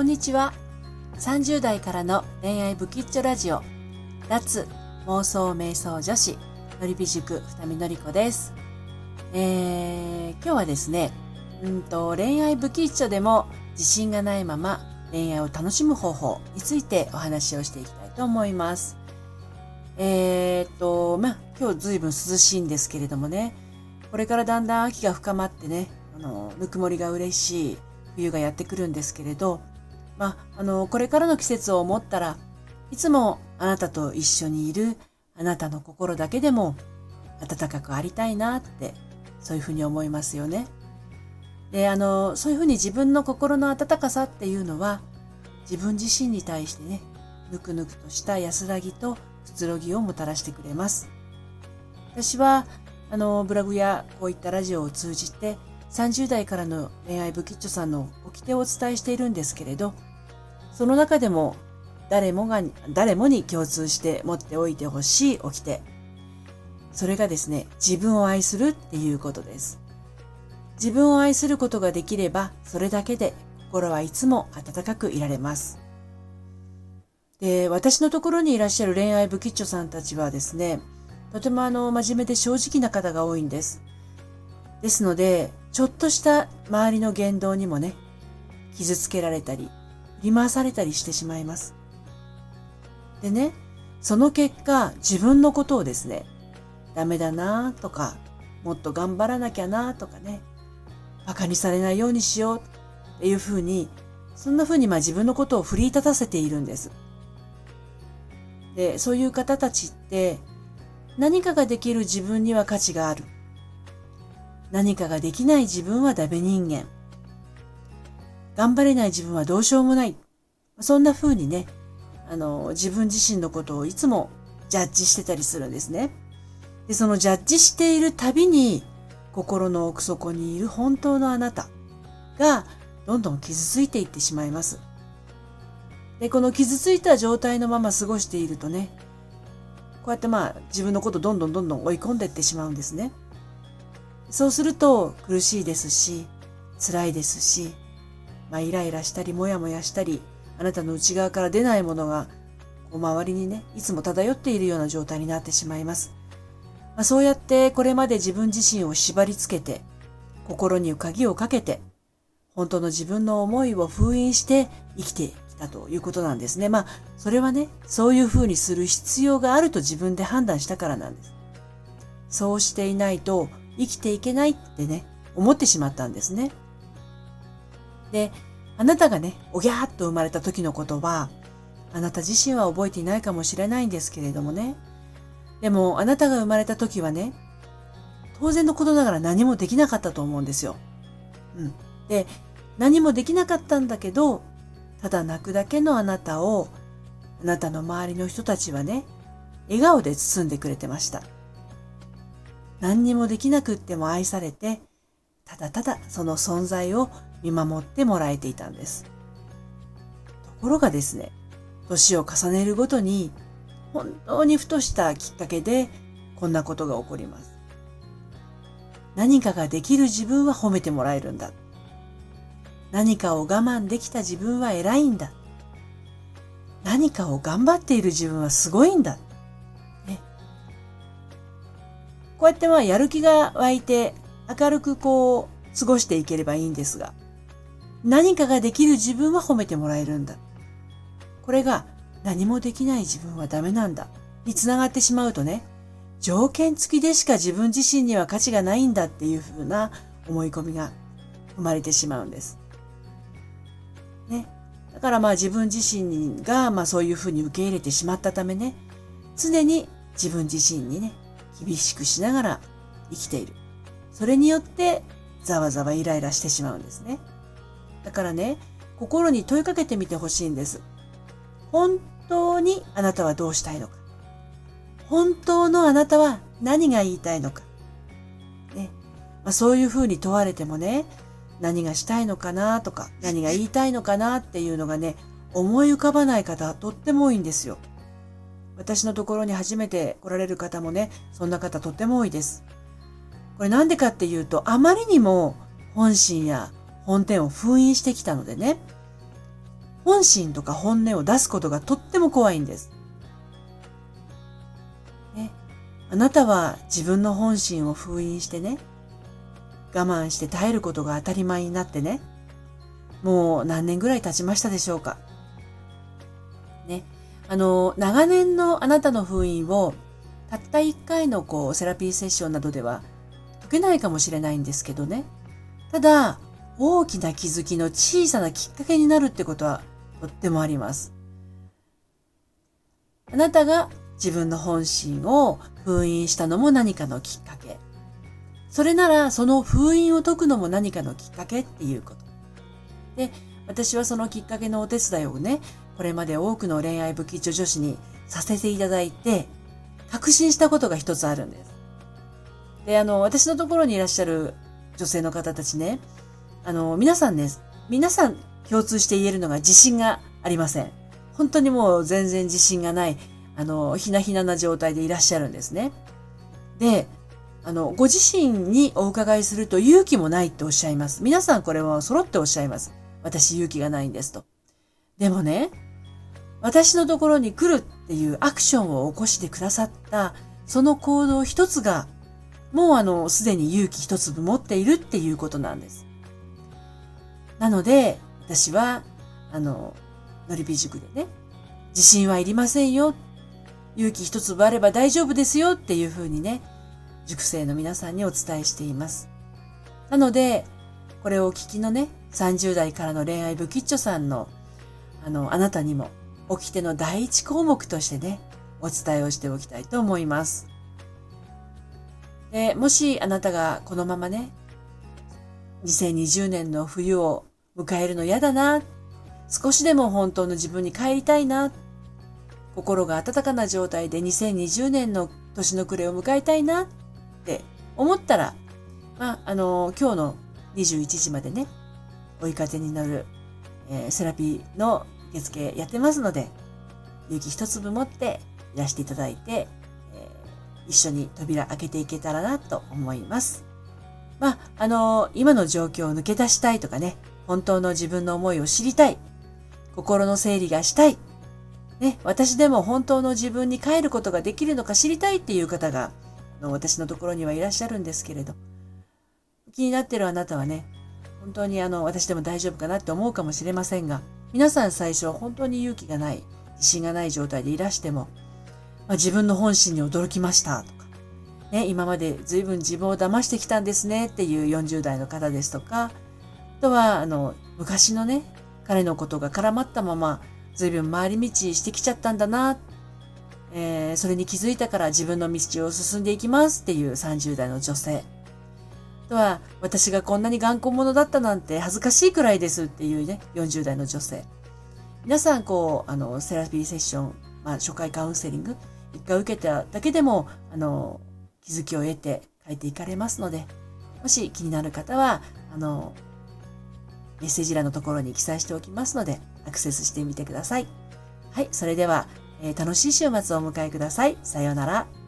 こんにちは。30代からの恋愛ブキッチョラジオ、脱妄想瞑想女子、のりび塾二見のりこです。えー、今日はですね、うんと、恋愛ブキッチョでも自信がないまま恋愛を楽しむ方法についてお話をしていきたいと思います。えー、っと、まあ、今日ずいぶん涼しいんですけれどもね、これからだんだん秋が深まってね、あの、ぬくもりが嬉しい冬がやってくるんですけれど、まあ、あの、これからの季節を思ったら、いつもあなたと一緒にいるあなたの心だけでも暖かくありたいなって、そういうふうに思いますよね。で、あの、そういうふうに自分の心の温かさっていうのは、自分自身に対してね、ぬくぬくとした安らぎとくつろぎをもたらしてくれます。私は、あの、ブログやこういったラジオを通じて、30代からの恋愛ブキッチョさんの掟をお伝えしているんですけれど、その中でも誰もが、誰もに共通して持っておいてほしい掟。それがですね、自分を愛するっていうことです。自分を愛することができれば、それだけで心はいつも温かくいられます。で、私のところにいらっしゃる恋愛ブキッチョさんたちはですね、とてもあの、真面目で正直な方が多いんです。ですので、ちょっとした周りの言動にもね、傷つけられたり、振り回されたりしてしまいます。でね、その結果、自分のことをですね、ダメだなとか、もっと頑張らなきゃなとかね、馬鹿にされないようにしようっていうふうに、そんなふうにまあ自分のことを奮い立たせているんです。で、そういう方たちって、何かができる自分には価値がある。何かができない自分はダメ人間。頑張れない自分はどうしようもない。そんな風にね、あの、自分自身のことをいつもジャッジしてたりするんですね。で、そのジャッジしているたびに、心の奥底にいる本当のあなたがどんどん傷ついていってしまいます。で、この傷ついた状態のまま過ごしているとね、こうやってまあ自分のことどんどんどんどん追い込んでいってしまうんですね。そうすると苦しいですし、辛いですし、まあイライラしたりもやもやしたり、あなたの内側から出ないものがこう周りにね、いつも漂っているような状態になってしまいます。まあ、そうやってこれまで自分自身を縛り付けて、心に鍵をかけて、本当の自分の思いを封印して生きてきたということなんですね。まあ、それはね、そういうふうにする必要があると自分で判断したからなんです。そうしていないと生きていけないってね、思ってしまったんですね。で、あなたがね、おぎゃーっと生まれた時のことは、あなた自身は覚えていないかもしれないんですけれどもね、でも、あなたが生まれた時はね、当然のことながら何もできなかったと思うんですよ。うん。で、何もできなかったんだけど、ただ泣くだけのあなたを、あなたの周りの人たちはね、笑顔で包んでくれてました。何にもできなくっても愛されて、ただただその存在を見守ってもらえていたんです。ところがですね、年を重ねるごとに本当にふとしたきっかけでこんなことが起こります。何かができる自分は褒めてもらえるんだ。何かを我慢できた自分は偉いんだ。何かを頑張っている自分はすごいんだ。こうやってまあやる気が湧いて明るくこう過ごしていければいいんですが、何かができる自分は褒めてもらえるんだ。これが何もできない自分はダメなんだにつながってしまうとね、条件付きでしか自分自身には価値がないんだっていうふうな思い込みが生まれてしまうんです。ね。だからまあ自分自身がまあそういうふうに受け入れてしまったためね、常に自分自身にね、厳しくしながら生きている。それによってざわざわイライラしてしまうんですね。だからね、心に問いかけてみてほしいんです。本当にあなたはどうしたいのか。本当のあなたは何が言いたいのか。ね。まあ、そういうふうに問われてもね、何がしたいのかなとか、何が言いたいのかなっていうのがね、思い浮かばない方とっても多いんですよ。私のところに初めて来られる方もね、そんな方とっても多いです。これなんでかっていうと、あまりにも本心や本店を封印してきたのでね、本心とか本音を出すことがとっても怖いんです。ね、あなたは自分の本心を封印してね、我慢して耐えることが当たり前になってね、もう何年ぐらい経ちましたでしょうか。ね。あの、長年のあなたの封印を、たった一回のこう、セラピーセッションなどでは解けないかもしれないんですけどね。ただ、大きな気づきの小さなきっかけになるってことはとってもあります。あなたが自分の本心を封印したのも何かのきっかけ。それならその封印を解くのも何かのきっかけっていうこと。で、私はそのきっかけのお手伝いをね、これまで多くの恋愛不吉祥女子にさせていただいて、確信したことが一つあるんです。で、あの、私のところにいらっしゃる女性の方たちね、あの、皆さんね、皆さん共通して言えるのが自信がありません。本当にもう全然自信がない、あの、ひなひなな状態でいらっしゃるんですね。で、あの、ご自身にお伺いすると勇気もないっておっしゃいます。皆さんこれは揃っておっしゃいます。私勇気がないんですと。でもね、私のところに来るっていうアクションを起こしてくださった、その行動一つが、もうあの、すでに勇気一粒持っているっていうことなんです。なので、私は、あの、のりび塾でね、自信はいりませんよ。勇気一粒あれば大丈夫ですよっていうふうにね、塾生の皆さんにお伝えしています。なので、これをお聞きのね、30代からの恋愛不吉祥さんの、あの、あなたにも、起きての第一項目としてね、お伝えをしておきたいと思います。でもしあなたがこのままね、2020年の冬を迎えるの嫌だな。少しでも本当の自分に帰りたいな。心が温かな状態で2020年の年の暮れを迎えたいなって思ったら、まあ、あの、今日の21時までね、追い風に乗る、えー、セラピーの受付やってますので、勇気一粒持っていらしていただいて、えー、一緒に扉開けていけたらなと思います。まあ、あのー、今の状況を抜け出したいとかね、本当の自分の思いを知りたい。心の整理がしたい。ね、私でも本当の自分に帰ることができるのか知りたいっていう方が、の私のところにはいらっしゃるんですけれど、気になってるあなたはね、本当にあの、私でも大丈夫かなって思うかもしれませんが、皆さん最初は本当に勇気がない、自信がない状態でいらしても、まあ、自分の本心に驚きましたとか、ね、今まで随分自分を騙してきたんですねっていう40代の方ですとか、あとは、あの、昔のね、彼のことが絡まったまま、随分回り道してきちゃったんだな、えー、それに気づいたから自分の道を進んでいきますっていう30代の女性。とは、私がこんなに頑固者だったなんて恥ずかしいくらいですっていうね、40代の女性。皆さん、こう、あの、セラピーセッション、まあ、初回カウンセリング、一回受けただけでも、あの、気づきを得て書いていかれますので、もし気になる方は、あの、メッセージ欄のところに記載しておきますので、アクセスしてみてください。はい、それでは、えー、楽しい週末をお迎えください。さようなら。